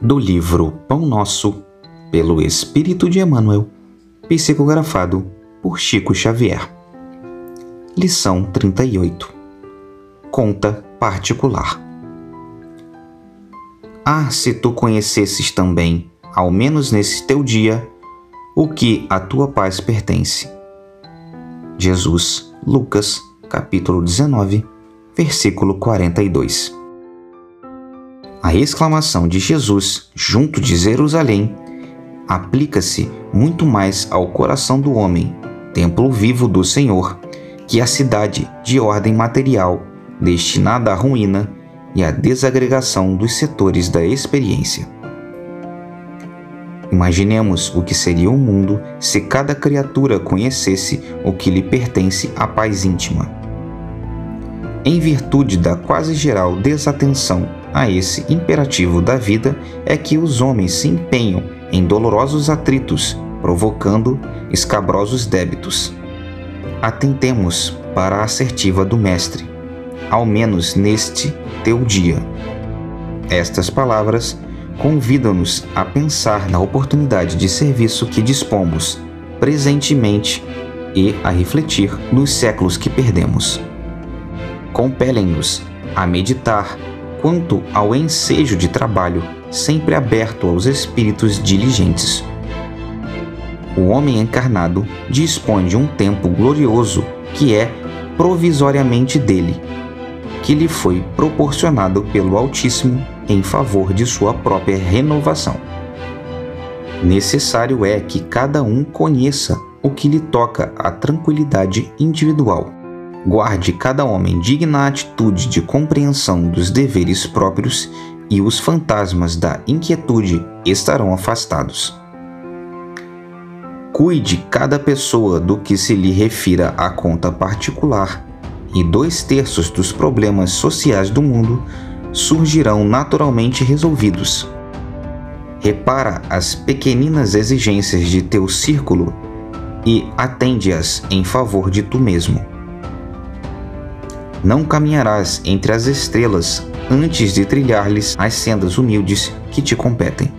do livro Pão Nosso, pelo Espírito de Emmanuel, psicografado por Chico Xavier. Lição 38 Conta particular. Ah, se tu conhecesses também, ao menos nesse teu dia, o que a tua paz pertence. Jesus, Lucas, capítulo 19, versículo 42. Exclamação de Jesus junto de Jerusalém aplica-se muito mais ao coração do homem, templo vivo do Senhor, que a cidade de ordem material destinada à ruína e à desagregação dos setores da experiência. Imaginemos o que seria o mundo se cada criatura conhecesse o que lhe pertence à paz íntima. Em virtude da quase geral desatenção a esse imperativo da vida, é que os homens se empenham em dolorosos atritos, provocando escabrosos débitos. Atentemos para a assertiva do Mestre, ao menos neste teu dia. Estas palavras convidam-nos a pensar na oportunidade de serviço que dispomos presentemente e a refletir nos séculos que perdemos. Compelem-nos a meditar quanto ao ensejo de trabalho sempre aberto aos espíritos diligentes. O homem encarnado dispõe de um tempo glorioso que é provisoriamente dele, que lhe foi proporcionado pelo Altíssimo em favor de sua própria renovação. Necessário é que cada um conheça o que lhe toca à tranquilidade individual. Guarde cada homem digna atitude de compreensão dos deveres próprios e os fantasmas da inquietude estarão afastados. Cuide cada pessoa do que se lhe refira à conta particular, e dois terços dos problemas sociais do mundo surgirão naturalmente resolvidos. Repara as pequeninas exigências de teu círculo e atende-as em favor de tu mesmo. Não caminharás entre as estrelas antes de trilhar-lhes as sendas humildes que te competem.